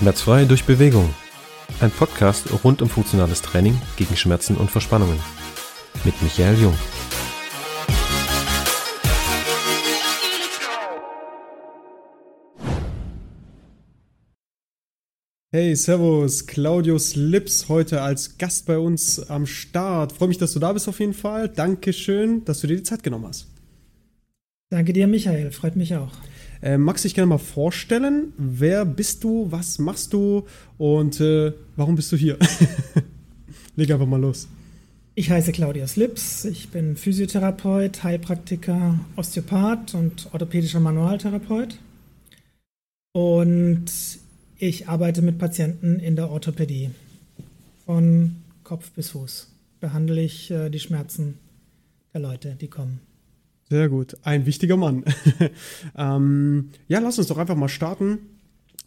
Schmerzfrei durch Bewegung. Ein Podcast rund um funktionales Training gegen Schmerzen und Verspannungen. Mit Michael Jung. Hey, Servus, Claudius Lips heute als Gast bei uns am Start. Freue mich, dass du da bist auf jeden Fall. Dankeschön, dass du dir die Zeit genommen hast. Danke dir, Michael. Freut mich auch. Äh, magst du dich gerne mal vorstellen? Wer bist du? Was machst du? Und äh, warum bist du hier? Leg einfach mal los. Ich heiße Claudius Lips. Ich bin Physiotherapeut, Heilpraktiker, Osteopath und orthopädischer Manualtherapeut. Und ich arbeite mit Patienten in der Orthopädie. Von Kopf bis Fuß behandle ich äh, die Schmerzen der Leute, die kommen. Sehr gut, ein wichtiger Mann. ähm, ja, lass uns doch einfach mal starten.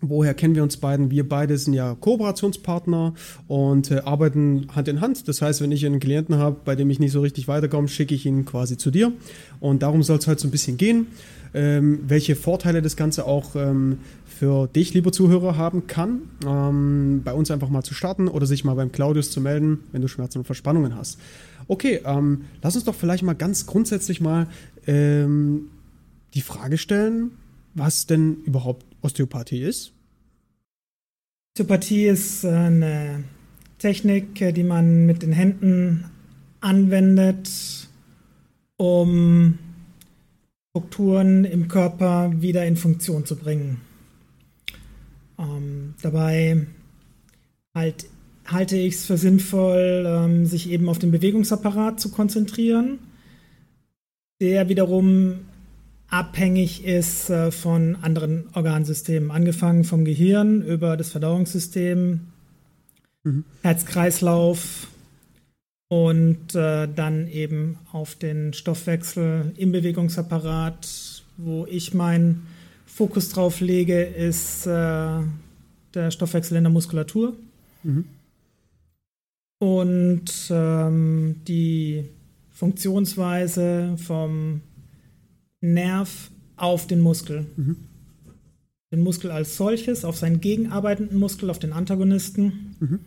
Woher kennen wir uns beiden? Wir beide sind ja Kooperationspartner und äh, arbeiten Hand in Hand. Das heißt, wenn ich einen Klienten habe, bei dem ich nicht so richtig weiterkomme, schicke ich ihn quasi zu dir. Und darum soll es heute so ein bisschen gehen. Ähm, welche Vorteile das Ganze auch ähm, für dich, lieber Zuhörer, haben kann, ähm, bei uns einfach mal zu starten oder sich mal beim Claudius zu melden, wenn du Schmerzen und Verspannungen hast. Okay, ähm, lass uns doch vielleicht mal ganz grundsätzlich mal ähm, die Frage stellen, was denn überhaupt Osteopathie ist. Osteopathie ist eine Technik, die man mit den Händen anwendet, um Strukturen im Körper wieder in Funktion zu bringen. Ähm, dabei halt, halte ich es für sinnvoll, ähm, sich eben auf den Bewegungsapparat zu konzentrieren der wiederum abhängig ist äh, von anderen Organsystemen, angefangen vom Gehirn über das Verdauungssystem, mhm. Herz-Kreislauf und äh, dann eben auf den Stoffwechsel im Bewegungsapparat, wo ich meinen Fokus drauf lege, ist äh, der Stoffwechsel in der Muskulatur. Mhm. Und ähm, die Funktionsweise vom Nerv auf den Muskel. Mhm. Den Muskel als solches, auf seinen gegenarbeitenden Muskel, auf den Antagonisten. Mhm.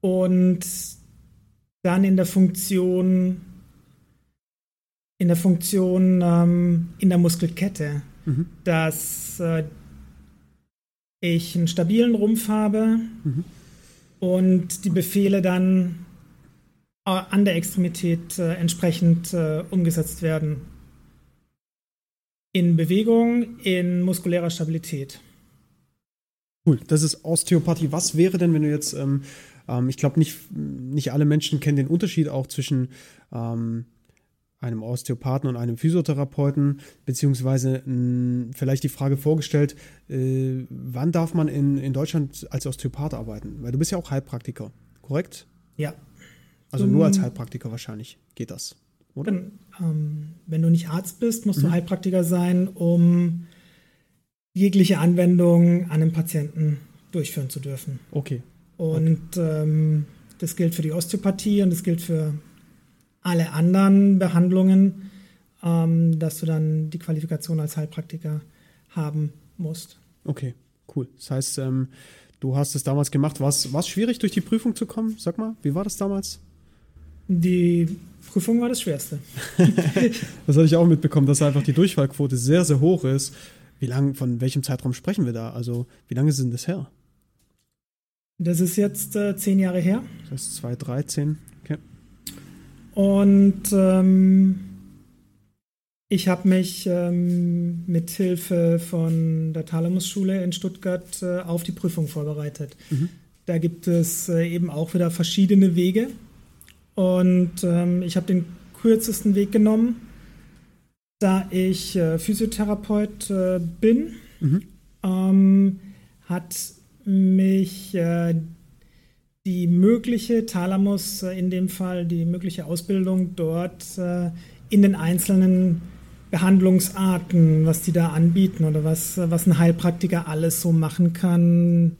Und dann in der Funktion, in der Funktion ähm, in der Muskelkette, mhm. dass äh, ich einen stabilen Rumpf habe mhm. Und die Befehle dann äh, an der Extremität äh, entsprechend äh, umgesetzt werden. In Bewegung, in muskulärer Stabilität. Cool, das ist Osteopathie. Was wäre denn, wenn du jetzt, ähm, ähm, ich glaube, nicht, nicht alle Menschen kennen den Unterschied auch zwischen ähm, einem Osteopathen und einem Physiotherapeuten, beziehungsweise mh, vielleicht die Frage vorgestellt, äh, wann darf man in, in Deutschland als Osteopath arbeiten? Weil du bist ja auch Heilpraktiker, korrekt? Ja. Also nur als Heilpraktiker wahrscheinlich geht das, oder? Wenn, ähm, wenn du nicht Arzt bist, musst mhm. du Heilpraktiker sein, um jegliche Anwendung an einem Patienten durchführen zu dürfen. Okay. Und okay. Ähm, das gilt für die Osteopathie und das gilt für alle anderen Behandlungen, ähm, dass du dann die Qualifikation als Heilpraktiker haben musst. Okay, cool. Das heißt, ähm, du hast es damals gemacht. War es schwierig, durch die Prüfung zu kommen? Sag mal, wie war das damals? Die Prüfung war das Schwerste. das hatte ich auch mitbekommen, dass einfach die Durchfallquote sehr, sehr hoch ist. Wie lange, von welchem Zeitraum sprechen wir da? Also, wie lange ist denn das her? Das ist jetzt äh, zehn Jahre her. Das heißt 2013. Und ähm, ich habe mich ähm, mit Hilfe von der Thalamus-Schule in Stuttgart äh, auf die Prüfung vorbereitet. Mhm. Da gibt es äh, eben auch wieder verschiedene Wege. Und ähm, ich habe den kürzesten Weg genommen, da ich äh, Physiotherapeut äh, bin. Mhm. Ähm, hat mich äh, die mögliche Thalamus, äh, in dem Fall die mögliche Ausbildung dort äh, in den einzelnen Behandlungsarten, was die da anbieten oder was, was ein Heilpraktiker alles so machen kann,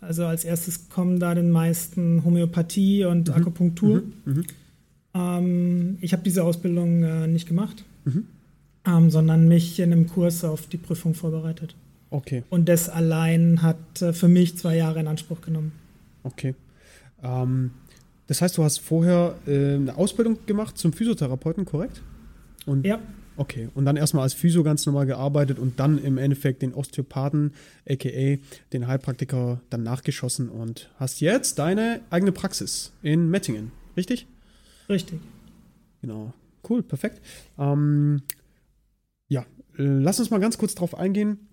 also als erstes kommen da den meisten Homöopathie und mhm. Akupunktur. Mhm. mhm. Ähm, ich habe diese Ausbildung äh, nicht gemacht, mhm. ähm, sondern mich in einem Kurs auf die Prüfung vorbereitet. Okay. Und das allein hat äh, für mich zwei Jahre in Anspruch genommen. Okay. Ähm, das heißt, du hast vorher äh, eine Ausbildung gemacht zum Physiotherapeuten, korrekt? Und, Ja, Okay. Und dann erstmal als Physio ganz normal gearbeitet und dann im Endeffekt den Osteopathen, aka den Heilpraktiker, dann nachgeschossen und hast jetzt deine eigene Praxis in Mettingen, richtig? richtig. Genau. Cool, perfekt. Ähm, ja, äh, lass uns mal ganz kurz drauf eingehen,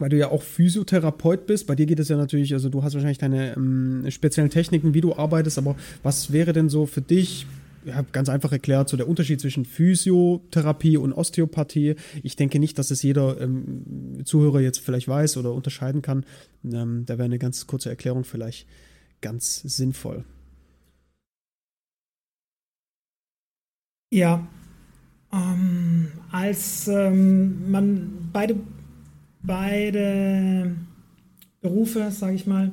weil du ja auch Physiotherapeut bist. Bei dir geht es ja natürlich, also du hast wahrscheinlich deine ähm, speziellen Techniken, wie du arbeitest, aber was wäre denn so für dich, ja, ganz einfach erklärt, so der Unterschied zwischen Physiotherapie und Osteopathie? Ich denke nicht, dass es jeder ähm, Zuhörer jetzt vielleicht weiß oder unterscheiden kann. Ähm, da wäre eine ganz kurze Erklärung vielleicht ganz sinnvoll. Ja, ähm, als ähm, man beide, beide Berufe, sage ich mal,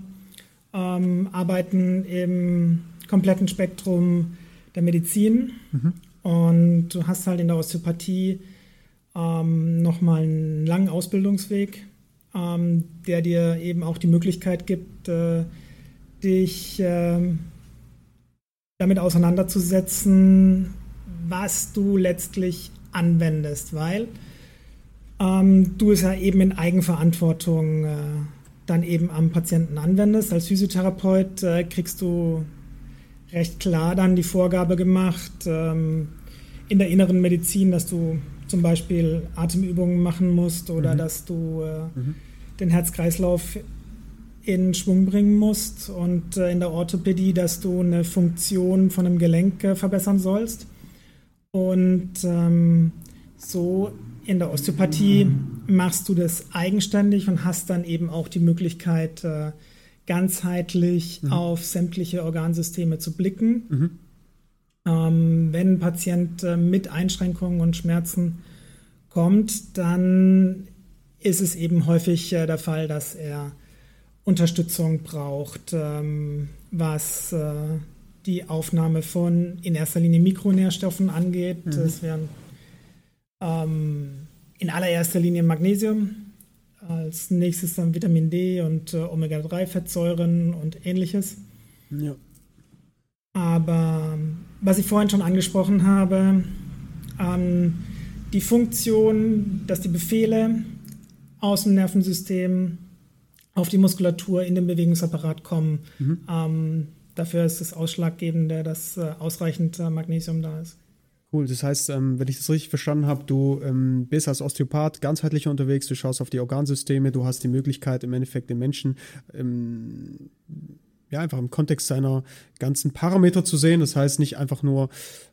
ähm, arbeiten im kompletten Spektrum der Medizin. Und du hast halt in der Osteopathie ähm, nochmal einen langen Ausbildungsweg, ähm, der dir eben auch die Möglichkeit gibt, äh, dich ähm, damit auseinanderzusetzen, was du letztlich anwendest, weil ähm, du es ja eben in Eigenverantwortung äh, dann eben am Patienten anwendest. Als Physiotherapeut äh, kriegst du recht klar dann die Vorgabe gemacht ähm, in der inneren Medizin, dass du zum Beispiel Atemübungen machen musst oder Mhm. dass du äh, Mhm. den Herzkreislauf in Schwung bringen musst und äh, in der Orthopädie, dass du eine Funktion von einem Gelenk äh, verbessern sollst. Und ähm, so in der Osteopathie machst du das eigenständig und hast dann eben auch die Möglichkeit, äh, ganzheitlich Mhm. auf sämtliche Organsysteme zu blicken. Mhm. Ähm, wenn ein Patient äh, mit Einschränkungen und Schmerzen kommt, dann ist es eben häufig äh, der Fall, dass er Unterstützung braucht, ähm, was äh, die Aufnahme von in erster Linie Mikronährstoffen angeht. Mhm. Das wären ähm, in allererster Linie Magnesium, als nächstes dann Vitamin D und äh, Omega-3-Fettsäuren und ähnliches. Ja. Aber ähm, was ich vorhin schon angesprochen habe, ähm, die Funktion, dass die Befehle aus dem Nervensystem auf die Muskulatur in den Bewegungsapparat kommen, Mhm. ähm, dafür ist es ausschlaggebende, dass äh, ausreichend äh, Magnesium da ist. Cool, das heißt, ähm, wenn ich das richtig verstanden habe, du ähm, bist als Osteopath ganzheitlich unterwegs, du schaust auf die Organsysteme, du hast die Möglichkeit, im Endeffekt den Menschen ähm, ja, einfach im Kontext seiner ganzen Parameter zu sehen. Das heißt nicht einfach nur,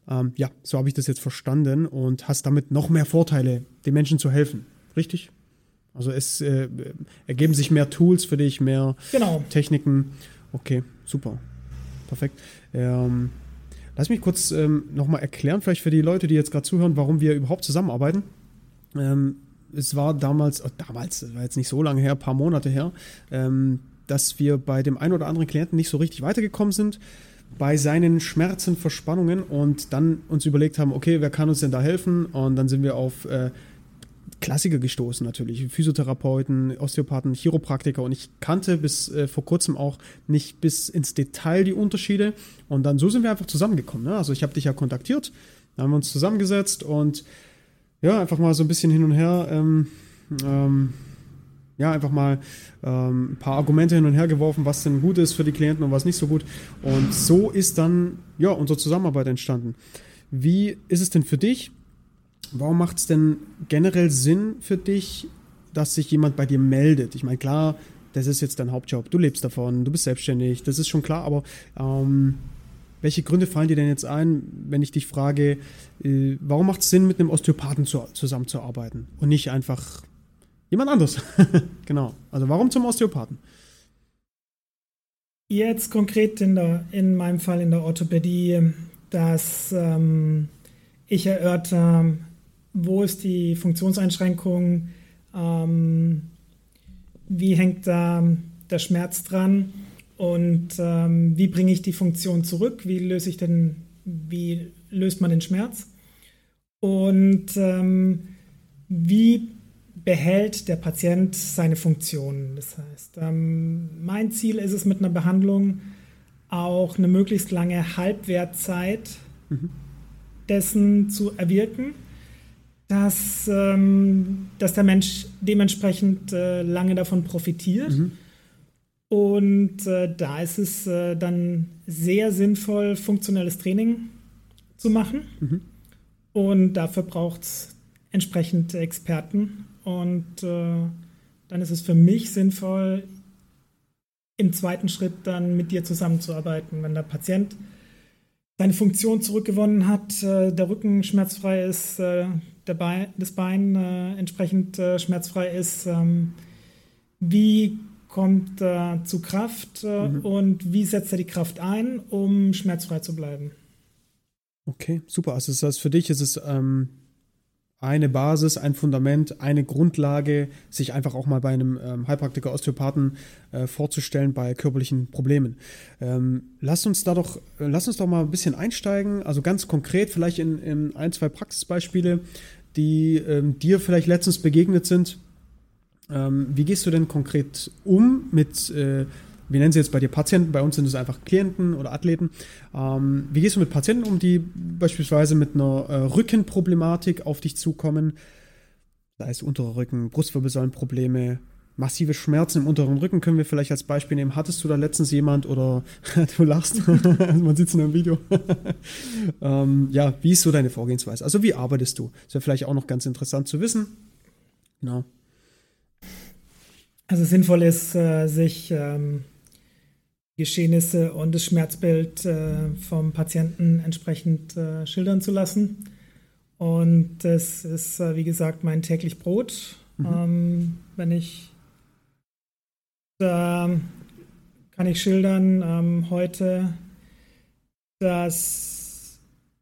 ähm, ja, so habe ich das jetzt verstanden und hast damit noch mehr Vorteile, den Menschen zu helfen. Richtig? Also es äh, ergeben sich mehr Tools für dich, mehr Genau. Techniken. Okay, super. Perfekt. Ähm, lass mich kurz ähm, nochmal erklären, vielleicht für die Leute, die jetzt gerade zuhören, warum wir überhaupt zusammenarbeiten. Ähm, es war damals, oh, damals, das war jetzt nicht so lange her, ein paar Monate her, ähm, dass wir bei dem einen oder anderen Klienten nicht so richtig weitergekommen sind bei seinen Schmerzen, Verspannungen und dann uns überlegt haben, okay, wer kann uns denn da helfen? Und dann sind wir auf äh, Klassiker gestoßen natürlich, Physiotherapeuten, Osteopathen, Chiropraktiker und ich kannte bis äh, vor kurzem auch nicht bis ins Detail die Unterschiede und dann so sind wir einfach zusammengekommen. Ne? Also ich habe dich ja kontaktiert, dann haben wir uns zusammengesetzt und ja, einfach mal so ein bisschen hin und her, ähm, ähm, ja, einfach mal ähm, ein paar Argumente hin und her geworfen, was denn gut ist für die Klienten und was nicht so gut und so ist dann ja unsere Zusammenarbeit entstanden. Wie ist es denn für dich? Warum macht es denn generell Sinn für dich, dass sich jemand bei dir meldet? Ich meine, klar, das ist jetzt dein Hauptjob, du lebst davon, du bist selbstständig, das ist schon klar, aber ähm, welche Gründe fallen dir denn jetzt ein, wenn ich dich frage, äh, warum macht es Sinn, mit einem Osteopathen zu, zusammenzuarbeiten und nicht einfach jemand anderes? genau, also warum zum Osteopathen? Jetzt konkret in, der, in meinem Fall in der Orthopädie, dass ähm, ich erörter, wo ist die Funktionseinschränkung, ähm, wie hängt da der Schmerz dran und ähm, wie bringe ich die Funktion zurück, wie löse ich den, wie löst man den Schmerz und ähm, wie behält der Patient seine Funktionen. Das heißt, ähm, mein Ziel ist es mit einer Behandlung auch eine möglichst lange Halbwertzeit mhm. dessen zu erwirken, dass, ähm, dass der Mensch dementsprechend äh, lange davon profitiert. Mhm. Und äh, da ist es äh, dann sehr sinnvoll, funktionelles Training zu machen. Mhm. Und dafür braucht es entsprechend Experten. Und äh, dann ist es für mich sinnvoll, im zweiten Schritt dann mit dir zusammenzuarbeiten. Wenn der Patient seine Funktion zurückgewonnen hat, äh, der Rücken schmerzfrei ist, äh, der Bein, das Bein äh, entsprechend schmerzfrei ist, ähm, wie kommt er zu Kraft mhm. und wie setzt er die Kraft ein, um schmerzfrei zu bleiben? Okay, super. Also das heißt, für dich ist es ähm, eine Basis, ein Fundament, eine Grundlage, sich einfach auch mal bei einem ähm, Heilpraktiker Osteopathen äh, vorzustellen bei körperlichen Problemen. Ähm, lass uns da doch, äh, uns doch mal ein bisschen einsteigen, also ganz konkret vielleicht in, in ein, zwei Praxisbeispiele, die ähm, dir vielleicht letztens begegnet sind. Ähm, wie gehst du denn konkret um mit äh, wir nennen sie jetzt bei dir Patienten, bei uns sind es einfach Klienten oder Athleten. Ähm, wie gehst du mit Patienten um, die beispielsweise mit einer äh, Rückenproblematik auf dich zukommen? Da ist unterer Rücken, Brustwirbelsäulenprobleme, massive Schmerzen im unteren Rücken können wir vielleicht als Beispiel nehmen. Hattest du da letztens jemand oder du lachst, man sieht es in einem Video. ähm, ja, wie ist so deine Vorgehensweise? Also wie arbeitest du? Das wäre vielleicht auch noch ganz interessant zu wissen. Genau. Also sinnvoll ist, äh, sich ähm, Geschehnisse und das Schmerzbild äh, vom Patienten entsprechend äh, schildern zu lassen. Und das ist, äh, wie gesagt, mein täglich Brot. Mhm. Ähm, wenn ich da kann ich schildern ähm, heute, dass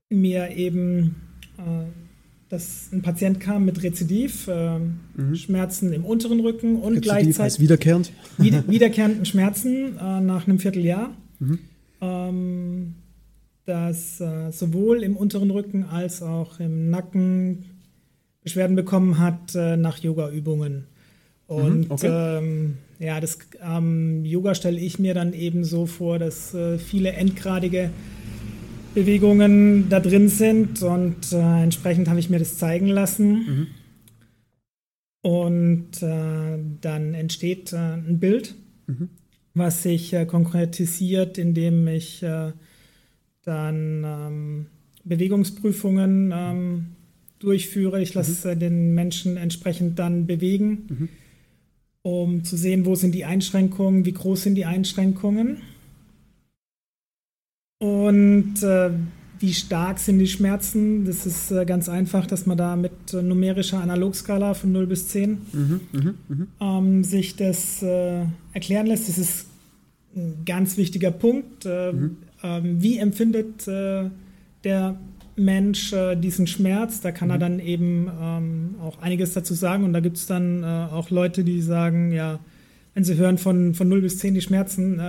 mir eben äh, dass ein Patient kam mit Rezidiv, äh, mhm. Schmerzen im unteren Rücken und Rezidiv gleichzeitig heißt wiederkehrend. wiederkehrenden Schmerzen äh, nach einem Vierteljahr. Mhm. Ähm, das äh, sowohl im unteren Rücken als auch im Nacken Beschwerden bekommen hat äh, nach Yoga-Übungen. Mhm, und okay. ähm, ja, das ähm, Yoga stelle ich mir dann eben so vor, dass äh, viele endgradige Bewegungen da drin sind und äh, entsprechend habe ich mir das zeigen lassen. Mhm. Und äh, dann entsteht äh, ein Bild, mhm. was sich äh, konkretisiert, indem ich äh, dann ähm, Bewegungsprüfungen ähm, durchführe. Ich lasse mhm. Äh, den Menschen entsprechend dann bewegen, mhm. um zu sehen, wo sind die Einschränkungen, wie groß sind die Einschränkungen. Und äh, wie stark sind die Schmerzen? Das ist äh, ganz einfach, dass man da mit äh, numerischer Analogskala von 0 bis 10 mhm, mh, mh. Ähm, sich das äh, erklären lässt. Das ist ein ganz wichtiger Punkt. Äh, mhm. Ähm, wie empfindet äh, der Mensch diesen Schmerz? Da kann mhm. er dann eben ähm, auch einiges dazu sagen. Und da gibt es dann auch Leute, die sagen, ja, wenn sie hören von, von 0 bis 10 die Schmerzen,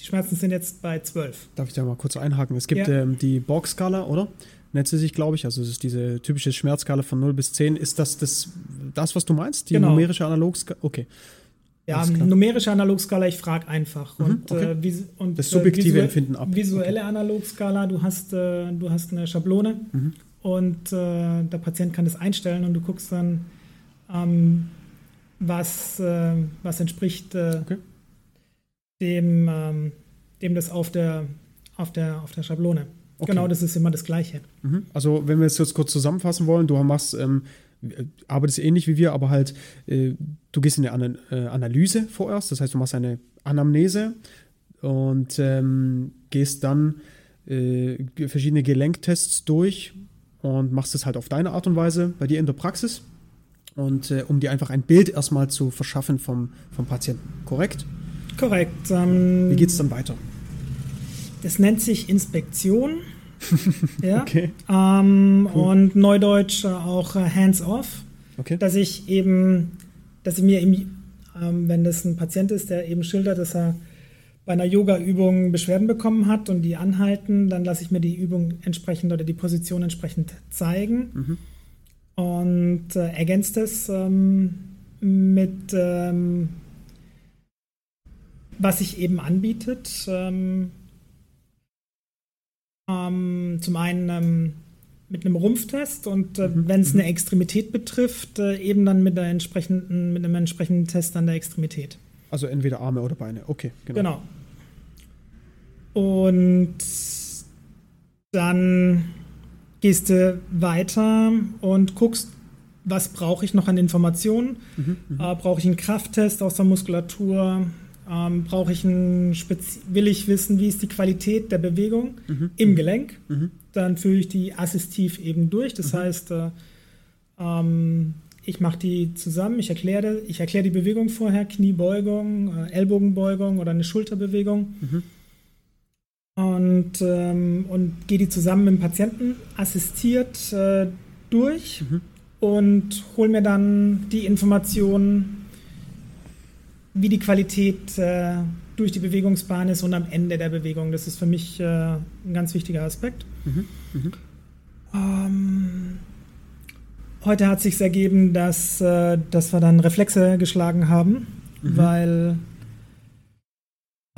die Schmerzen sind jetzt bei 12. Darf ich da mal kurz einhaken? Es gibt ja. ähm, die Borg-Skala, oder? Nennt sie sich, glaube ich. Also es ist diese typische Schmerzskala von 0 bis 10. Ist das das, das was du meinst? Die genau. numerische Analogskala? Okay. Ja, numerische Analogskala, ich frage einfach. Mhm, und, okay. äh, und, das subjektive visuell, Empfinden ab. Visuelle okay. Analogskala, du hast, äh, du hast eine Schablone mhm. und äh, der Patient kann das einstellen und du guckst dann, ähm, was, äh, was entspricht äh, okay dem, ähm, dem das auf der, auf der, auf der Schablone. Okay. Genau, das ist immer das Gleiche. Mhm. Also, wenn wir es jetzt kurz zusammenfassen wollen, du machst, ähm, arbeitest ähnlich wie wir, aber halt, äh, du gehst in eine äh, Analyse vorerst, das heißt, du machst eine Anamnese und ähm, gehst dann äh, verschiedene Gelenktests durch und machst es halt auf deine Art und Weise bei dir in der Praxis und äh, um dir einfach ein Bild erstmal zu verschaffen vom, vom Patienten, korrekt? Korrekt. Ähm, Wie geht es dann weiter? Das nennt sich Inspektion. ja. Okay. Ähm, cool. Und Neudeutsch auch äh, Hands-off. Okay. Dass ich eben, dass ich mir eben, ähm, wenn das ein Patient ist, der eben schildert, dass er bei einer Yoga-Übung Beschwerden bekommen hat und die anhalten, dann lasse ich mir die Übung entsprechend oder die Position entsprechend zeigen. Mhm. und äh, ergänzt es ähm, mit, ähm, was sich eben anbietet. Ähm, ähm zum einen ähm, mit einem Rumpftest und äh, mhm. wenn es eine mhm. Extremität betrifft, äh, eben dann mit, der entsprechenden, mit einem entsprechenden Test an der Extremität. Also entweder Arme oder Beine, okay, genau. Genau. Und dann gehst du weiter und guckst, was brauche ich noch an Informationen? Mhm, mhm. äh, brauche ich einen Krafttest aus der Muskulatur? Ähm, brauche ich einen Spezi will ich wissen, wie ist die Qualität der Bewegung mhm. im Gelenk? Mhm. Dann führe ich die assistiv eben durch. Das mhm. heißt, äh, ähm, ich mache die zusammen, ich erkläre, ich erkläre die Bewegung vorher, Kniebeugung, äh, Ellbogenbeugung oder eine Schulterbewegung. Mhm. Und, ähm, und gehe die zusammen mit dem Patienten assistiert äh, durch mhm. und hole mir dann die Informationen, wie die Qualität äh, durch die Bewegungsbahn ist und am Ende der Bewegung. Das ist für mich äh, ein ganz wichtiger Aspekt. Mhm. Mhm. Ähm, heute hat sich ergeben, dass, äh, dass wir dann Reflexe geschlagen haben, mhm. weil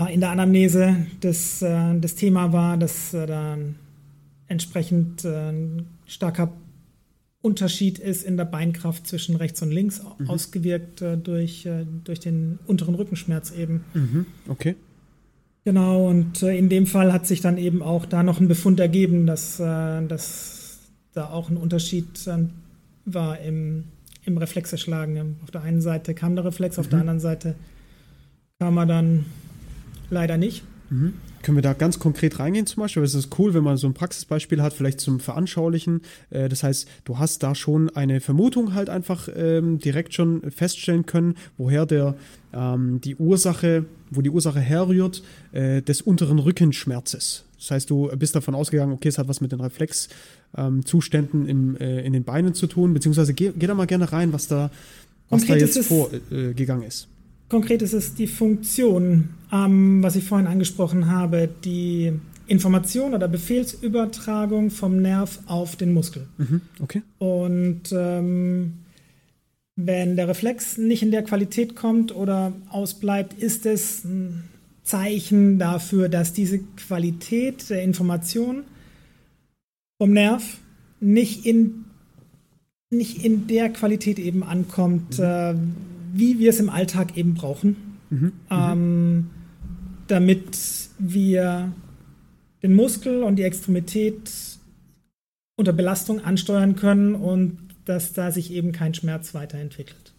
äh, in der Anamnese das, äh, das Thema war, dass äh, da entsprechend äh, starker Unterschied ist in der Beinkraft zwischen rechts und links, mhm. ausgewirkt äh, durch, äh, durch den unteren Rückenschmerz eben. Mhm. Okay. Genau, und äh, in dem Fall hat sich dann eben auch da noch ein Befund ergeben, dass, äh, dass da auch ein Unterschied war im, im Reflexerschlagen. Auf der einen Seite kam der Reflex, auf mhm. der anderen Seite kam er dann leider nicht. Mhm. Können wir da ganz konkret reingehen zum Beispiel? Es ist cool, wenn man so ein Praxisbeispiel hat, vielleicht zum Veranschaulichen. Äh, das heißt, du hast da schon eine Vermutung halt einfach ähm, direkt schon feststellen können, woher der ähm, die Ursache, wo die Ursache herrührt, äh, des unteren Rückenschmerzes. Das heißt, du bist davon ausgegangen, okay, es hat was mit den Reflexzuständen ähm, äh, in den Beinen zu tun, beziehungsweise geh, geh da mal gerne rein, was da, was da jetzt vorgegangen ist. Konkret ist es die Funktion, ähm, was ich vorhin angesprochen habe, die Information oder Befehlsübertragung vom Nerv auf den Muskel. Mhm, okay. Und ähm, wenn der Reflex nicht in der Qualität kommt oder ausbleibt, ist es ein Zeichen dafür, dass diese Qualität der Information vom Nerv nicht in, nicht in der Qualität eben ankommt, mhm. äh, wie wir es im Alltag eben brauchen, mhm. ähm, damit wir den Muskel und die Extremität unter Belastung ansteuern können und dass da sich eben kein Schmerz weiterentwickelt.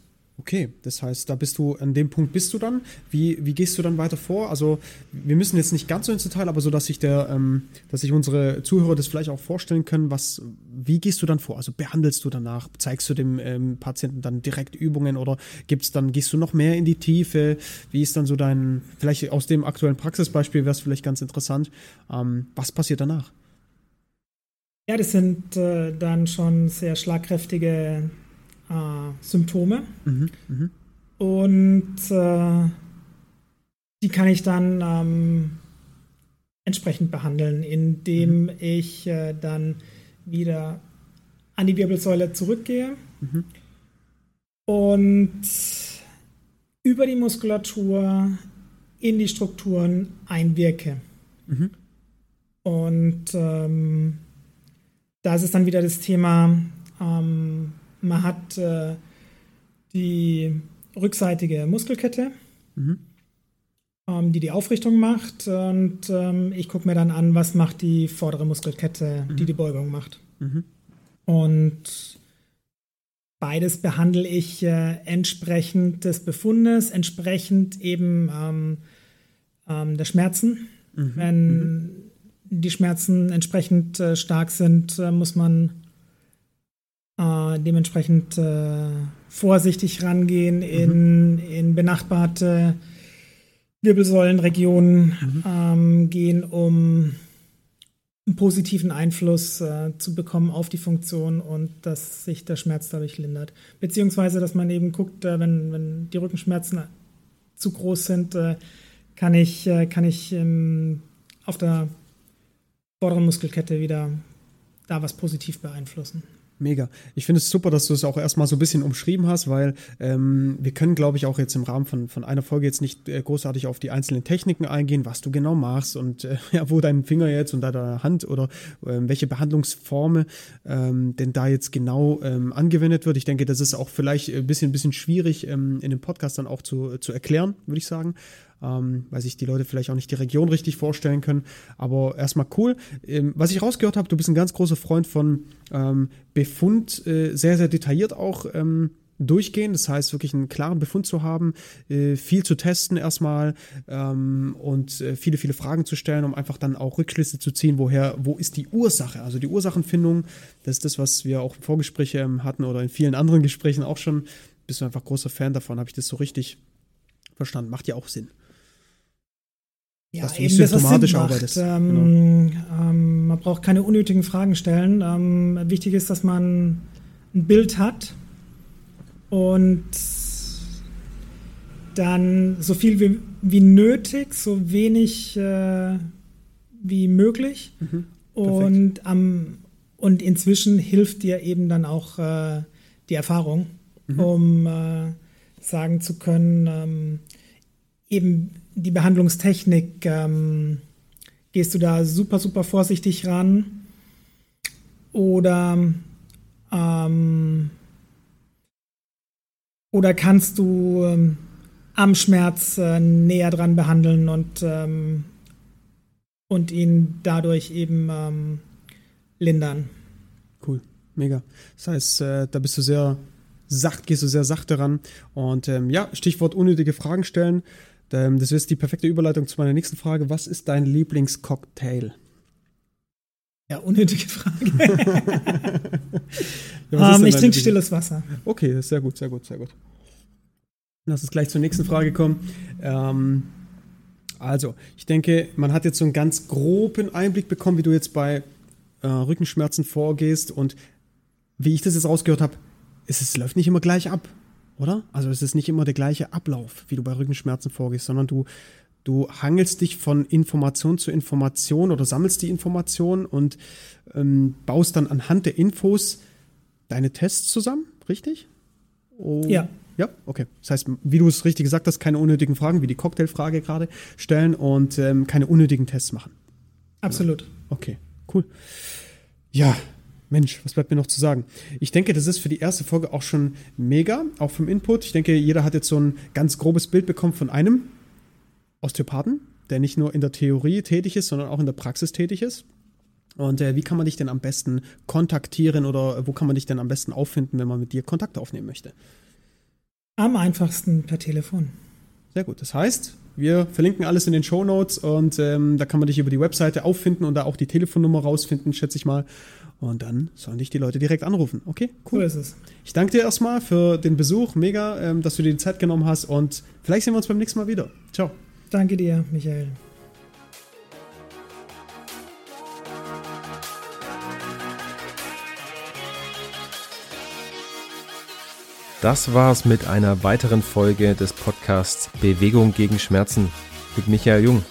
Okay, das heißt, da bist du, an dem Punkt bist du dann. Wie, wie gehst du dann weiter vor? Also, wir müssen jetzt nicht ganz so ins Detail, aber so, dass sich der, ähm, dass sich unsere Zuhörer das vielleicht auch vorstellen können, was, wie gehst du dann vor? Also behandelst du danach? Zeigst du dem ähm, Patienten dann direkt Übungen oder gibt's dann, gehst du noch mehr in die Tiefe? Wie ist dann so dein, vielleicht aus dem aktuellen Praxisbeispiel wäre es vielleicht ganz interessant. Ähm, was passiert danach? Ja, das sind äh, dann schon sehr schlagkräftige äh, Symptome. Mhm, mh. Und äh, die kann ich dann ähm, entsprechend behandeln, indem mhm. ich äh, dann wieder an die Wirbelsäule zurückgehe mhm. und über die Muskulatur in die Strukturen einwirke. Mhm. Und ähm, da ist es dann wieder das Thema, ähm, man hat äh, die rückseitige Muskelkette, mhm. ähm, die die Aufrichtung macht. Und ähm, ich gucke mir dann an, was macht die vordere Muskelkette, mhm. die die Beugung macht. Mhm. Und beides behandle ich äh, entsprechend des Befundes, entsprechend eben ähm, ähm der Schmerzen. Mhm. Wenn mhm. die Schmerzen entsprechend äh, stark sind, äh, muss man äh, dementsprechend äh, vorsichtig rangehen mhm. in, in benachbarte Wirbelsäulenregionen mhm. ähm, gehen, um einen positiven Einfluss äh, zu bekommen auf die Funktion und dass sich der Schmerz dadurch lindert. Beziehungsweise, dass man eben guckt, äh, wenn, wenn die Rückenschmerzen zu groß sind, äh, kann ich, äh, kann ich ähm, auf der vorderen Muskelkette wieder da was positiv beeinflussen. Mega. Ich finde es super, dass du es auch erstmal so ein bisschen umschrieben hast, weil ähm, wir können, glaube ich, auch jetzt im Rahmen von, von einer Folge jetzt nicht äh, großartig auf die einzelnen Techniken eingehen, was du genau machst und äh, ja, wo dein Finger jetzt und deine Hand oder äh, welche Behandlungsformen ähm, denn da jetzt genau ähm, angewendet wird. Ich denke, das ist auch vielleicht ein bisschen, bisschen schwierig ähm, in dem Podcast dann auch zu, zu erklären, würde ich sagen ähm, weil sich die Leute vielleicht auch nicht die Region richtig vorstellen können. Aber erstmal cool. Ähm, was ich rausgehört habe, du bist ein ganz großer Freund von ähm, Befund, äh, sehr, sehr detailliert auch ähm, durchgehen. Das heißt, wirklich einen klaren Befund zu haben, äh, viel zu testen erstmal ähm, und äh, viele, viele Fragen zu stellen, um einfach dann auch Rückschlüsse zu ziehen, woher, wo ist die Ursache? Also die Ursachenfindung, das ist das, was wir auch im Vorgespräch ähm, hatten oder in vielen anderen Gesprächen auch schon. Bist du einfach großer Fan davon? Habe ich das so richtig verstanden? Macht ja auch Sinn ja, dass du eben, systematisch arbeitest. Ähm, genau. ähm, man braucht keine unnötigen Fragen stellen. Ähm, wichtig ist, dass man ein Bild hat und dann so viel wie, wie nötig, so wenig äh, wie möglich. Mhm. Und, am, und inzwischen hilft dir eben dann auch äh, die Erfahrung, mhm. um äh, sagen zu können, ähm, eben die Behandlungstechnik, ähm, gehst du da super, super vorsichtig ran? Oder, ähm, oder kannst du ähm, am Schmerz äh, näher dran behandeln und, ähm, und ihn dadurch eben ähm, lindern? Cool, mega. Das heißt, äh, da bist du sehr sacht, gehst du sehr sachte ran. Und ähm, ja, Stichwort unnötige Fragen stellen. Ähm, das ist die perfekte Überleitung zu meiner nächsten Frage. Was ist dein Lieblingscocktail? Ja, unnötige Frage. ja, um, ähm, ich trinke stilles Wasser. Okay, sehr gut, sehr gut, sehr gut. Lass uns gleich zur nächsten Frage kommen. Ähm, also, ich denke, man hat jetzt so einen ganz groben Einblick bekommen, wie du jetzt bei äh, Rückenschmerzen vorgehst und wie ich das jetzt rausgehört habe, es, es läuft nicht immer gleich ab oder? Also es ist nicht immer der gleiche Ablauf, wie du bei Rückenschmerzen vorgehst, sondern du, du hangelst dich von Information zu Information oder sammelst die Information und ähm, baust dann anhand der Infos deine Tests zusammen, richtig? Oh, ja. Ja, okay. Das heißt, wie du es richtig gesagt hast, keine unnötigen Fragen, wie die Cocktailfrage gerade stellen und ähm, keine unnötigen Tests machen. Absolut. Okay, cool. Ja, Mensch, was bleibt mir noch zu sagen? Ich denke, das ist für die erste Folge auch schon mega, auch vom Input. Ich denke, jeder hat jetzt so ein ganz grobes Bild bekommen von einem Osteopathen, der nicht nur in der Theorie tätig ist, sondern auch in der Praxis tätig ist. Und äh, wie kann man dich denn am besten kontaktieren oder wo kann man dich denn am besten auffinden, wenn man mit dir Kontakt aufnehmen möchte? Am einfachsten per Telefon. Sehr gut. Das heißt, wir verlinken alles in den Show Notes und ähm, da kann man dich über die Webseite auffinden und da auch die Telefonnummer rausfinden, schätze ich mal. Und dann sollen dich die Leute direkt anrufen. Okay, cool. So ist es. Ich danke dir erstmal für den Besuch. Mega, ähm, dass du dir die Zeit genommen hast. Und vielleicht sehen wir uns beim nächsten Mal wieder. Ciao. Danke dir, Michael. Das war's mit einer weiteren Folge des Podcasts Bewegung gegen Schmerzen mit Michael Jung.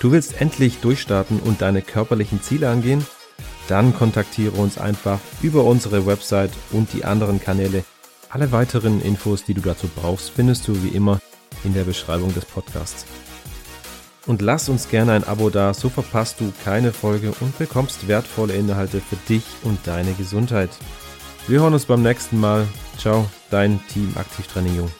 Du willst endlich durchstarten und deine körperlichen Ziele angehen? Dann kontaktiere uns einfach über unsere Website und die anderen Kanäle. Alle weiteren Infos, die du dazu brauchst, findest du wie immer in der Beschreibung des Podcasts. Und lass uns gerne ein Abo da, so verpasst du keine Folge und bekommst wertvolle Inhalte für dich und deine Gesundheit. Wir hören uns beim nächsten Mal. Ciao, dein Team Aktivtraining Jung.